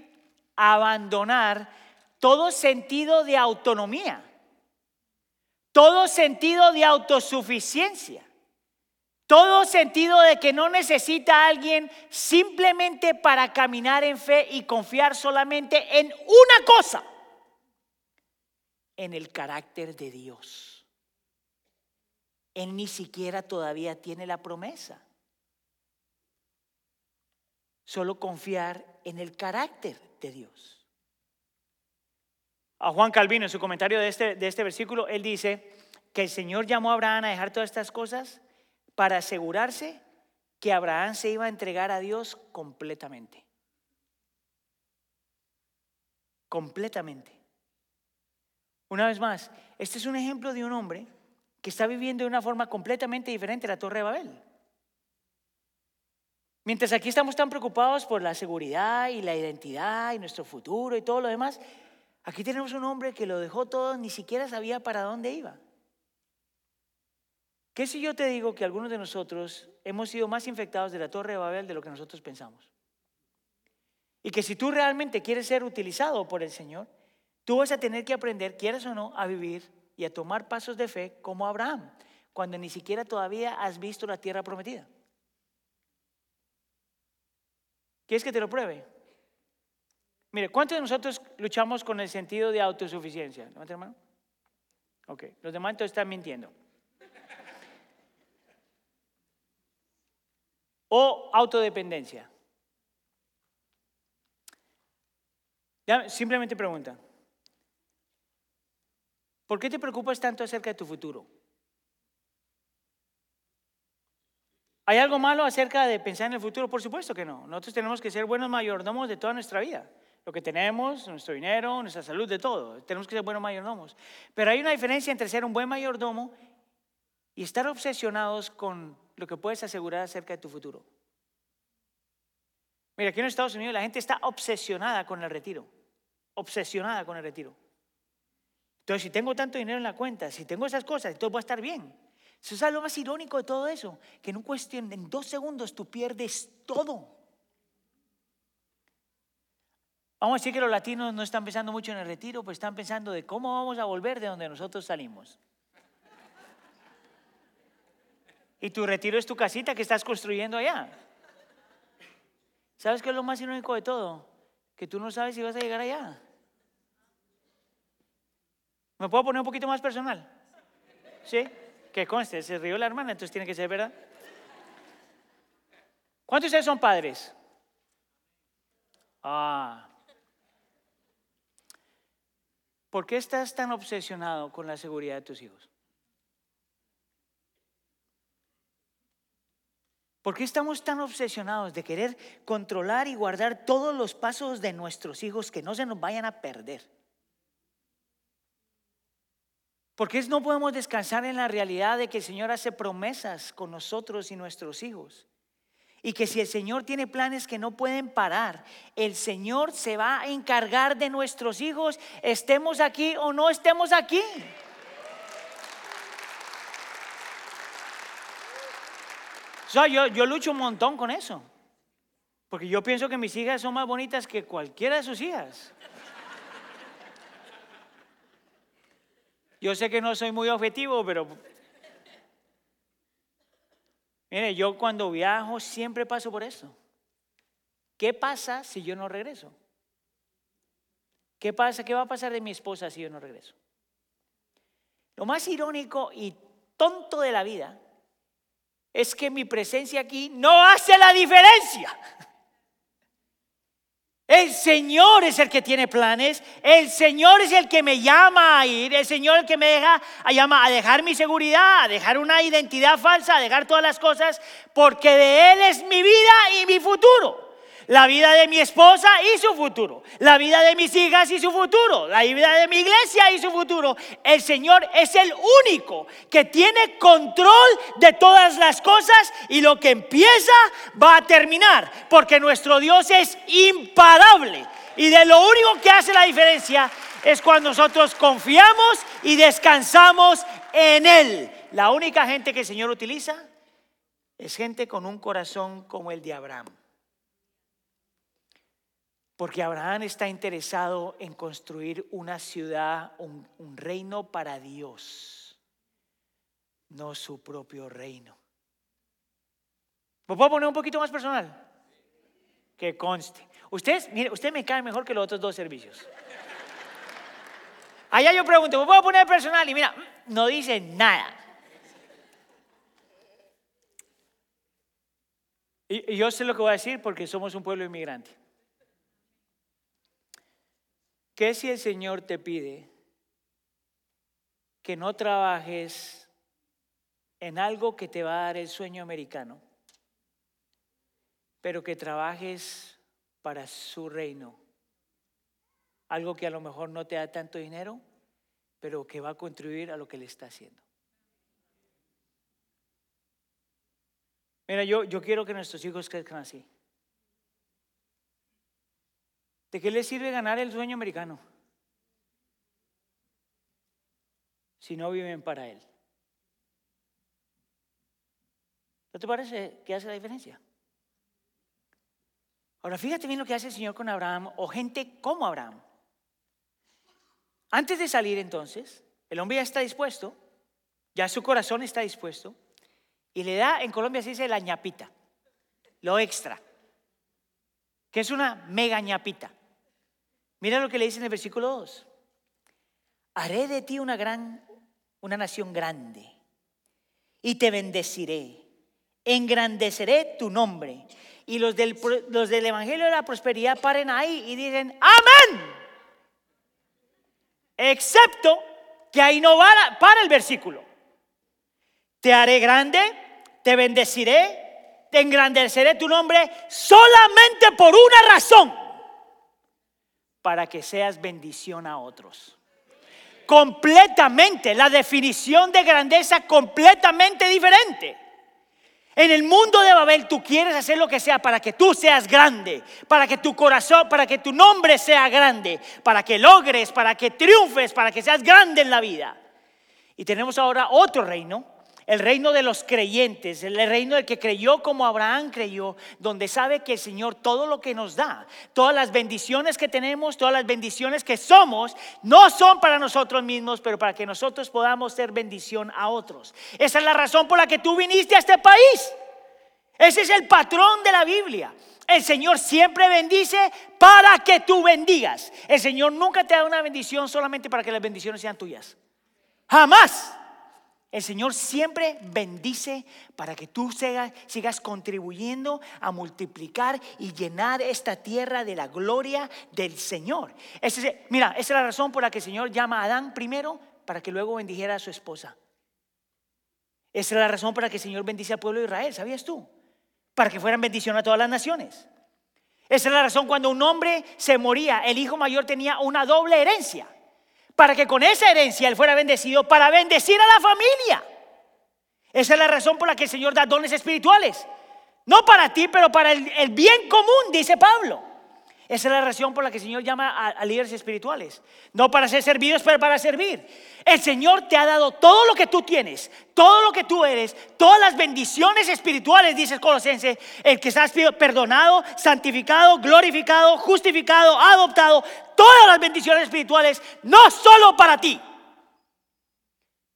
a abandonar todo sentido de autonomía, todo sentido de autosuficiencia todo sentido de que no necesita a alguien simplemente para caminar en fe y confiar solamente en una cosa, en el carácter de Dios. Él ni siquiera todavía tiene la promesa. Solo confiar en el carácter de Dios. A Juan Calvino, en su comentario de este, de este versículo, él dice que el Señor llamó a Abraham a dejar todas estas cosas para asegurarse que Abraham se iba a entregar a Dios completamente. Completamente. Una vez más, este es un ejemplo de un hombre que está viviendo de una forma completamente diferente a la Torre de Babel. Mientras aquí estamos tan preocupados por la seguridad y la identidad y nuestro futuro y todo lo demás, aquí tenemos un hombre que lo dejó todo, ni siquiera sabía para dónde iba. ¿Qué si yo te digo que algunos de nosotros hemos sido más infectados de la Torre de Babel de lo que nosotros pensamos? Y que si tú realmente quieres ser utilizado por el Señor, tú vas a tener que aprender, quieras o no, a vivir y a tomar pasos de fe como Abraham, cuando ni siquiera todavía has visto la tierra prometida. ¿Quieres que te lo pruebe? Mire, ¿cuántos de nosotros luchamos con el sentido de autosuficiencia? ¿Levanta hermano? Ok, los demás entonces están mintiendo. o autodependencia? simplemente pregunta. ¿Por qué te preocupas tanto acerca de tu futuro? ¿Hay algo malo acerca de pensar en el futuro? Por supuesto que no. Nosotros tenemos que ser buenos mayordomos de toda nuestra vida. Lo que tenemos, nuestro dinero, nuestra salud, de todo. Tenemos que ser buenos mayordomos. Pero hay una diferencia entre ser un buen mayordomo y estar obsesionados con lo que puedes asegurar acerca de tu futuro. Mira, aquí en Estados Unidos la gente está obsesionada con el retiro, obsesionada con el retiro. Entonces, si tengo tanto dinero en la cuenta, si tengo esas cosas, entonces voy a estar bien. Eso es lo más irónico de todo eso, que en un cuestión, en dos segundos tú pierdes todo. Vamos a decir que los latinos no están pensando mucho en el retiro, pues están pensando de cómo vamos a volver de donde nosotros salimos. Y tu retiro es tu casita que estás construyendo allá. ¿Sabes qué es lo más irónico de todo? Que tú no sabes si vas a llegar allá. ¿Me puedo poner un poquito más personal? ¿Sí? Que conste, se rió la hermana, entonces tiene que ser verdad. ¿Cuántos de ustedes son padres? Ah. ¿Por qué estás tan obsesionado con la seguridad de tus hijos? ¿Por qué estamos tan obsesionados de querer controlar y guardar todos los pasos de nuestros hijos que no se nos vayan a perder? ¿Por qué no podemos descansar en la realidad de que el Señor hace promesas con nosotros y nuestros hijos? Y que si el Señor tiene planes que no pueden parar, el Señor se va a encargar de nuestros hijos, estemos aquí o no estemos aquí. yo, yo lucho un montón con eso. Porque yo pienso que mis hijas son más bonitas que cualquiera de sus hijas. Yo sé que no soy muy objetivo, pero... Mire, yo cuando viajo siempre paso por eso. ¿Qué pasa si yo no regreso? ¿Qué pasa? ¿Qué va a pasar de mi esposa si yo no regreso? Lo más irónico y tonto de la vida es que mi presencia aquí no hace la diferencia. El Señor es el que tiene planes, el Señor es el que me llama a ir, el Señor es el que me deja a, llama, a dejar mi seguridad, a dejar una identidad falsa, a dejar todas las cosas, porque de Él es mi vida y mi futuro la vida de mi esposa y su futuro, la vida de mis hijas y su futuro, la vida de mi iglesia y su futuro. El Señor es el único que tiene control de todas las cosas y lo que empieza va a terminar, porque nuestro Dios es imparable. Y de lo único que hace la diferencia es cuando nosotros confiamos y descansamos en Él. La única gente que el Señor utiliza es gente con un corazón como el de Abraham. Porque Abraham está interesado en construir una ciudad, un, reino para Dios, no su propio reino. ¿Me puedo poner un poquito más personal? Que conste. Ustedes, mire, usted me cae mejor que los otros dos servicios. Allá yo pregunto, ¿me puedo poner personal? Y mira, no dice nada. y yo sé lo que voy a decir porque somos un pueblo inmigrante. ¿Qué si el Señor te pide que no trabajes en algo que te va a dar el sueño americano, pero que trabajes para su reino? Algo que a lo mejor no te da tanto dinero, pero que va a contribuir a lo que le está haciendo. Mira, yo, yo quiero que nuestros hijos crezcan así. ¿De qué le sirve ganar el sueño americano? Si no viven para él. ¿No te parece que hace la diferencia? Ahora fíjate bien lo que hace el Señor con Abraham o gente como Abraham. Antes de salir entonces, el hombre ya está dispuesto, ya su corazón está dispuesto, y le da, en Colombia se dice la ñapita, lo extra, que es una mega ñapita. Mira lo que le dice en el versículo 2. Haré de ti una gran, una nación grande y te bendeciré. Engrandeceré tu nombre. Y los del, los del Evangelio de la Prosperidad paren ahí y dicen, amén. Excepto que ahí no va para el versículo. Te haré grande, te bendeciré, te engrandeceré tu nombre solamente por una razón para que seas bendición a otros. Completamente, la definición de grandeza completamente diferente. En el mundo de Babel tú quieres hacer lo que sea para que tú seas grande, para que tu corazón, para que tu nombre sea grande, para que logres, para que triunfes, para que seas grande en la vida. Y tenemos ahora otro reino, el reino de los creyentes, el reino del que creyó como Abraham creyó, donde sabe que el Señor todo lo que nos da, todas las bendiciones que tenemos, todas las bendiciones que somos, no son para nosotros mismos, pero para que nosotros podamos ser bendición a otros. Esa es la razón por la que tú viniste a este país. Ese es el patrón de la Biblia. El Señor siempre bendice para que tú bendigas. El Señor nunca te da una bendición solamente para que las bendiciones sean tuyas. Jamás. El Señor siempre bendice para que tú sigas, contribuyendo a multiplicar y llenar esta tierra de la gloria del Señor. mira, esa es la razón por la que el Señor llama a Adán primero para que luego bendijera a su esposa. Esa es la razón por la que el Señor bendice al pueblo de Israel, ¿sabías tú? Para que fueran bendición a todas las naciones. Esa es la razón cuando un hombre se moría, el hijo mayor tenía una doble herencia para que con esa herencia él fuera bendecido, para bendecir a la familia. Esa es la razón por la que el Señor da dones espirituales. No para ti, pero para el, bien común, dice Pablo. Esa es la razón por la que el Señor llama a, líderes espirituales. No para ser servidos, pero para servir. El Señor te ha dado todo lo que tú tienes, todo lo que tú eres, todas las bendiciones espirituales, dice Colosense, el que estás perdonado, santificado, glorificado, justificado, adoptado, todas las bendiciones espirituales, no solo para ti,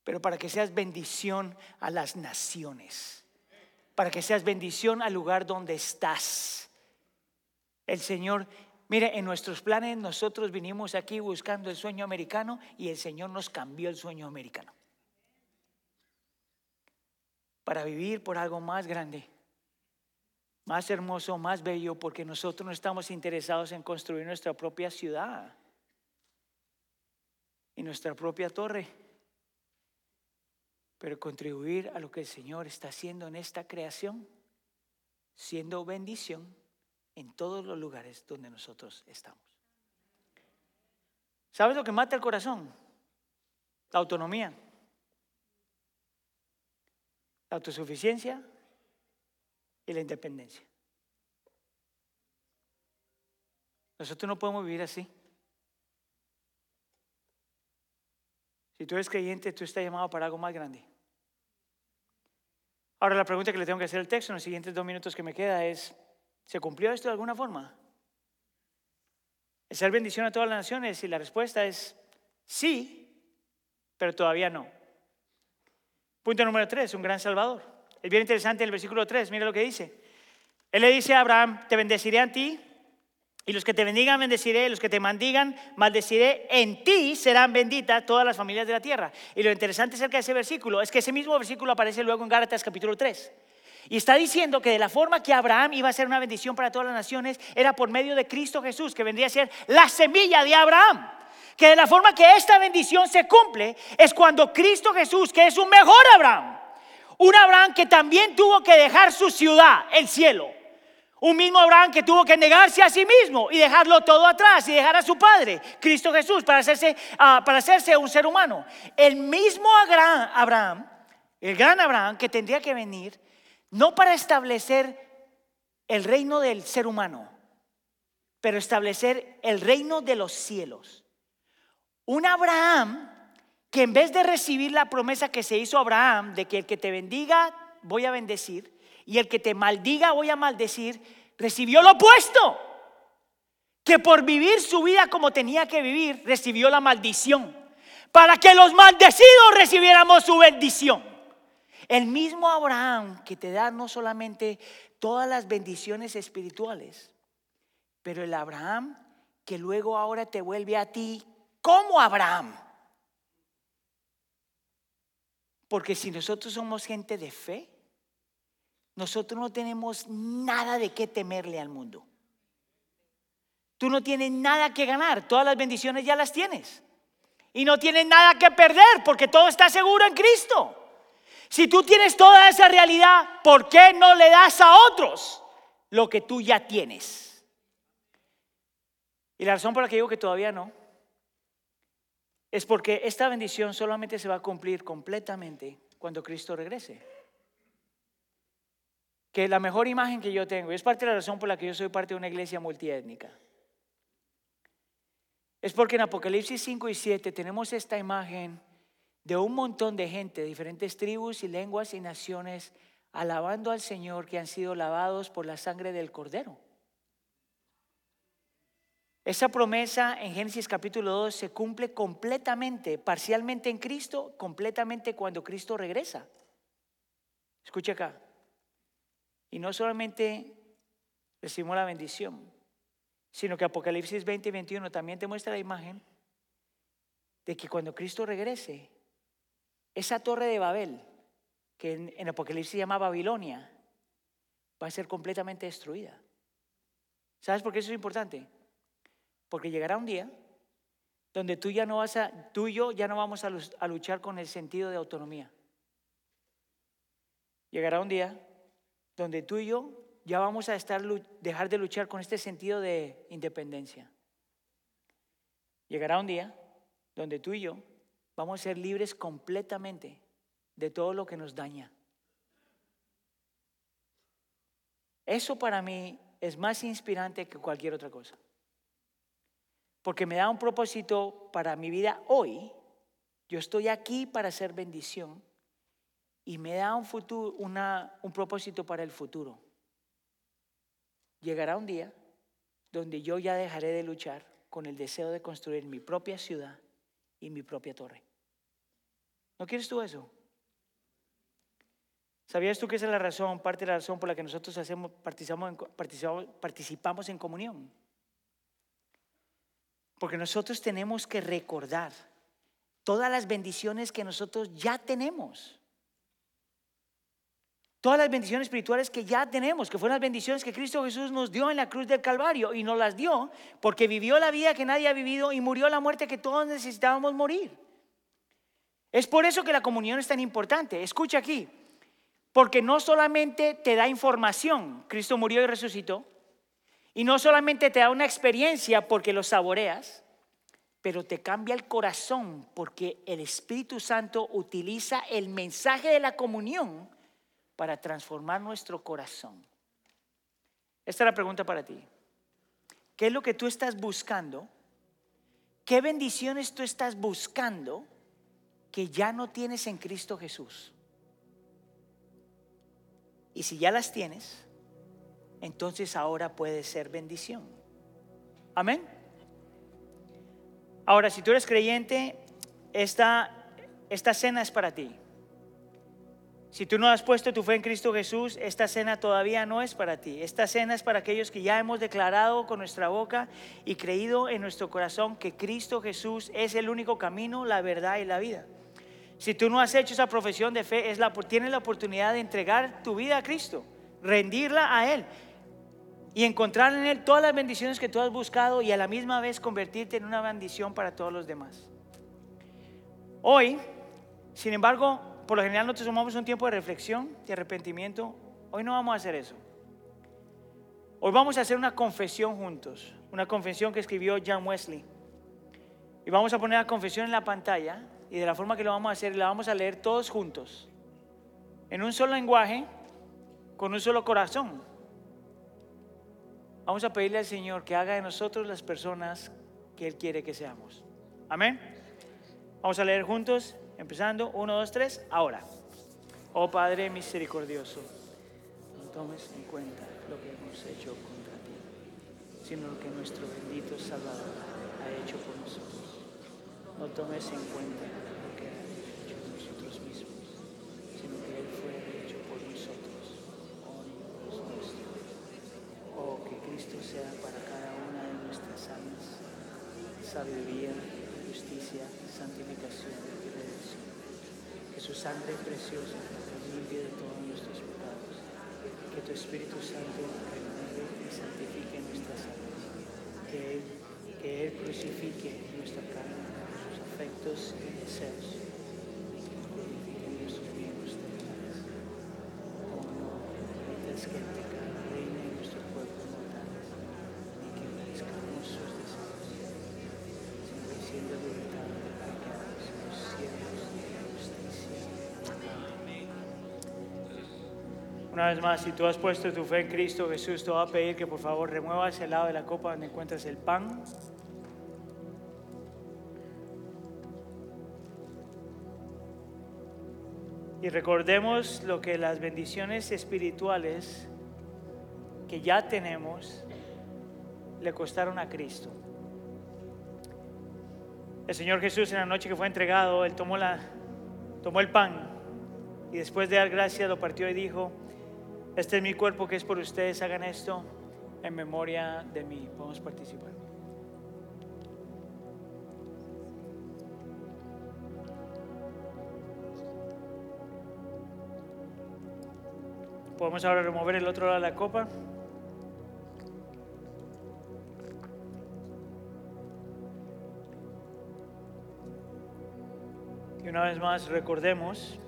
pero para que seas bendición a las naciones, para que seas bendición al lugar donde estás. El Señor Mire, en nuestros planes nosotros vinimos aquí buscando el sueño americano y el Señor nos cambió el sueño americano. Para vivir por algo más grande, más hermoso, más bello, porque nosotros no estamos interesados en construir nuestra propia ciudad y nuestra propia torre, pero contribuir a lo que el Señor está haciendo en esta creación, siendo bendición en todos los lugares donde nosotros estamos. ¿Sabes lo que mata el corazón? La autonomía, la autosuficiencia y la independencia. Nosotros no podemos vivir así. Si tú eres creyente, tú estás llamado para algo más grande. Ahora la pregunta que le tengo que hacer al texto en los siguientes dos minutos que me queda es, ¿Se cumplió esto de alguna forma? ¿Es ser bendición a todas las naciones? Y la respuesta es sí, pero todavía no. Punto número tres, un gran salvador. Es bien interesante el versículo 3, mira lo que dice. Él le dice a Abraham, te bendeciré a ti, y los que te bendigan bendeciré, los que te maldigan maldeciré, en ti serán benditas todas las familias de la tierra. Y lo interesante acerca de ese versículo es que ese mismo versículo aparece luego en Gálatas capítulo 3. Y está diciendo que de la forma que Abraham iba a ser una bendición para todas las naciones, era por medio de Cristo Jesús, que vendría a ser la semilla de Abraham. Que de la forma que esta bendición se cumple es cuando Cristo Jesús, que es un mejor Abraham, un Abraham que también tuvo que dejar su ciudad, el cielo. Un mismo Abraham que tuvo que negarse a sí mismo y dejarlo todo atrás y dejar a su padre, Cristo Jesús, para hacerse, ah, para hacerse un ser humano. El mismo Abraham, el gran Abraham que tendría que venir no para establecer el reino del ser humano, pero establecer el reino de los cielos. Un Abraham que en vez de recibir la promesa que se hizo a Abraham de que el que te bendiga voy a bendecir y el que te maldiga voy a maldecir, recibió lo opuesto. Que por vivir su vida como tenía que vivir, recibió la maldición. Para que los maldecidos recibiéramos su bendición. El mismo Abraham que te da no solamente todas las bendiciones espirituales, pero el Abraham que luego ahora te vuelve a ti como Abraham. Porque si nosotros somos gente de fe, nosotros no tenemos nada de qué temerle al mundo. Tú no tienes nada que ganar, todas las bendiciones ya las tienes. Y no tienes nada que perder porque todo está seguro en Cristo. Si tú tienes toda esa realidad, ¿por qué no le das a otros lo que tú ya tienes? Y la razón por la que digo que todavía no es porque esta bendición solamente se va a cumplir completamente cuando Cristo regrese. que la mejor imagen que yo tengo, y es parte de la razón por la que yo soy parte de una iglesia multiétnica, es porque en Apocalipsis 5 y 7 tenemos esta imagen de un montón de gente, diferentes tribus y lenguas y naciones, alabando al Señor que han sido lavados por la sangre del Cordero. Esa promesa en Génesis capítulo 2 se cumple completamente, parcialmente en Cristo, completamente cuando Cristo regresa. Escucha acá. Y no solamente recibimos la bendición, sino que Apocalipsis 20 y 21 también te muestra la imagen de que cuando Cristo regrese, esa torre de Babel, que en, en Apocalipsis se llama Babilonia, va a ser completamente destruida. ¿Sabes por qué eso es importante? Porque llegará un día donde tú ya no vas a, tú y yo ya no vamos a luchar con el sentido de autonomía. Llegará un día donde tú y yo ya vamos a dejar de luchar con este sentido de independencia. Llegará un día donde tú y yo vamos a ser libres completamente de todo lo que nos daña. Eso para mí es más inspirante que cualquier otra cosa porque me da un propósito para mi vida hoy. Yo estoy aquí para hacer bendición y me da un, futuro, un propósito para el futuro. Llegará un día donde yo ya dejaré de luchar con el deseo de construir mi propia ciudad y mi propia torre. ¿No quieres tú eso? ¿Sabías tú que esa es la razón, parte de la razón por la que nosotros hacemos, participamos participamos en comunión? Porque nosotros tenemos que recordar todas las bendiciones que nosotros ya tenemos. Todas las bendiciones espirituales que ya tenemos, que fueron las bendiciones que Cristo Jesús nos dio en la cruz del Calvario y nos las dio porque vivió la vida que nadie ha vivido y murió la muerte que todos necesitábamos morir. Es por eso que la comunión es tan importante. Escucha aquí, porque no solamente te da información, Cristo murió y resucitó, y no solamente te da una experiencia porque lo saboreas, pero te cambia el corazón porque el Espíritu Santo utiliza el mensaje de la comunión para transformar nuestro corazón. Esta es la pregunta para ti. ¿Qué es lo que tú estás buscando? ¿Qué bendiciones tú estás buscando que ya no tienes en Cristo Jesús? Y si ya las tienes, entonces ahora puede ser bendición. Amén. Ahora, si tú eres creyente, esta, esta cena es para ti. Si tú no has puesto tu fe en Cristo Jesús, esta cena todavía no es para ti. Esta cena es para aquellos que ya hemos declarado con nuestra boca y creído en nuestro corazón que Cristo Jesús es el único camino, la verdad y la vida. Si tú no has hecho esa profesión de fe, es la, tienes la oportunidad de entregar tu vida a Cristo, rendirla a Él y encontrar en Él todas las bendiciones que tú has buscado y a la misma vez convertirte en una bendición para todos los demás. Hoy, sin embargo, por lo general nosotros tomamos un tiempo de reflexión, de arrepentimiento. Hoy no vamos a hacer eso. Hoy vamos a hacer una confesión juntos, una confesión que escribió John Wesley. Y vamos a poner la confesión en la pantalla y de la forma que lo vamos a hacer, la vamos a leer todos juntos, en un solo lenguaje, con un solo corazón. Vamos a pedirle al Señor que haga de nosotros las personas que Él quiere que seamos. Amén. Vamos a leer juntos, empezando. Uno, dos, tres, ahora. Oh Padre misericordioso, no tomes en cuenta lo que hemos hecho contra ti, sino lo que nuestro bendito Salvador ha hecho por nosotros. No tomes en cuenta lo que ha hecho nosotros mismos, sino que Él fue hecho por nosotros. Oh Dios nuestro. Oh, que Cristo sea para cada una de nuestras almas sabiduría, justicia, santificación y redención. Que su sangre preciosa nos limpie de todos nuestros pecados. Que tu Espíritu Santo renueve y santifique nuestras almas. Que Él, que Él crucifique nuestra carne, afectos y deseos. Purifique nuestros miembros terrenales. Oh no, permitas que el pecado reine en nuestro cuerpo mortal y que obedezcamos sus deseos, sino que siendo libertados de pecados, los siervos de la justicia. Amén. Una vez más, si tú has puesto tu fe en Cristo Jesús, te voy a pedir que por favor remuevas el lado de la copa donde encuentras el pan. Y recordemos lo que las bendiciones espirituales que ya tenemos le costaron a Cristo. El Señor Jesús en la noche que fue entregado, Él tomó, la, tomó el pan y después de dar gracias lo partió y dijo, este es mi cuerpo que es por ustedes, hagan esto en memoria de mí. A participar. Podemos ahora remover el otro lado de la copa. Y una vez más recordemos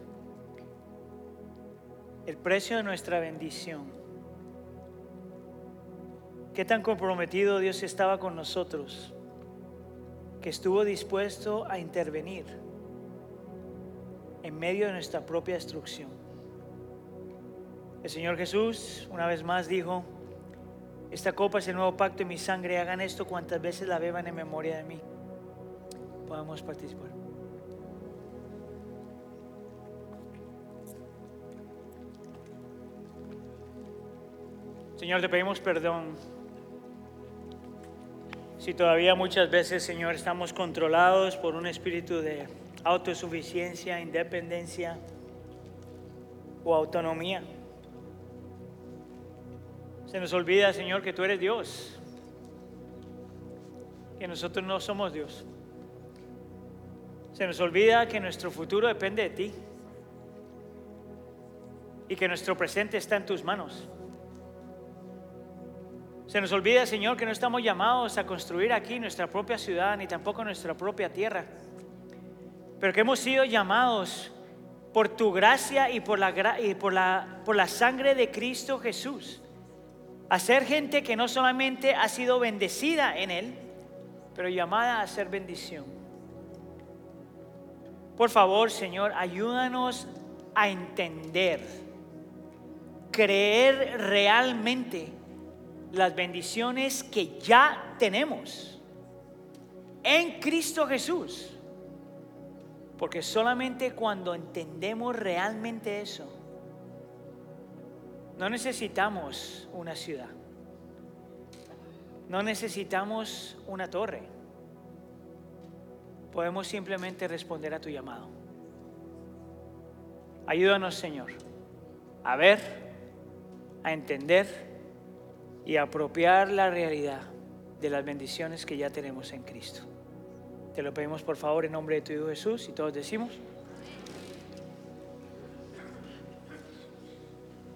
el precio de nuestra bendición. Qué tan comprometido Dios estaba con nosotros, que estuvo dispuesto a intervenir en medio de nuestra propia destrucción. El Señor Jesús una vez más dijo, esta copa es el nuevo pacto en mi sangre, hagan esto cuantas veces la beban en memoria de mí. Podemos participar. Señor, te pedimos perdón. Si todavía muchas veces, Señor, estamos controlados por un espíritu de autosuficiencia, independencia o autonomía. Se nos olvida, Señor, que tú eres Dios, que nosotros no somos Dios. Se nos olvida que nuestro futuro depende de ti y que nuestro presente está en tus manos. Se nos olvida, Señor, que no estamos llamados a construir aquí nuestra propia ciudad ni tampoco nuestra propia tierra, pero que hemos sido llamados por tu gracia y por la, por la sangre de Cristo Jesús a ser gente que no solamente ha sido bendecida en Él, pero llamada a ser bendición. Por favor, Señor, ayúdanos a entender, creer realmente las bendiciones que ya tenemos en Cristo Jesús. Porque solamente cuando entendemos realmente eso, no necesitamos una ciudad, no necesitamos una torre, podemos simplemente responder a tu llamado. Ayúdanos, Señor, a ver, a entender y apropiar la realidad de las bendiciones que ya tenemos en Cristo. Te lo pedimos por favor en nombre de tu Hijo Jesús y todos decimos.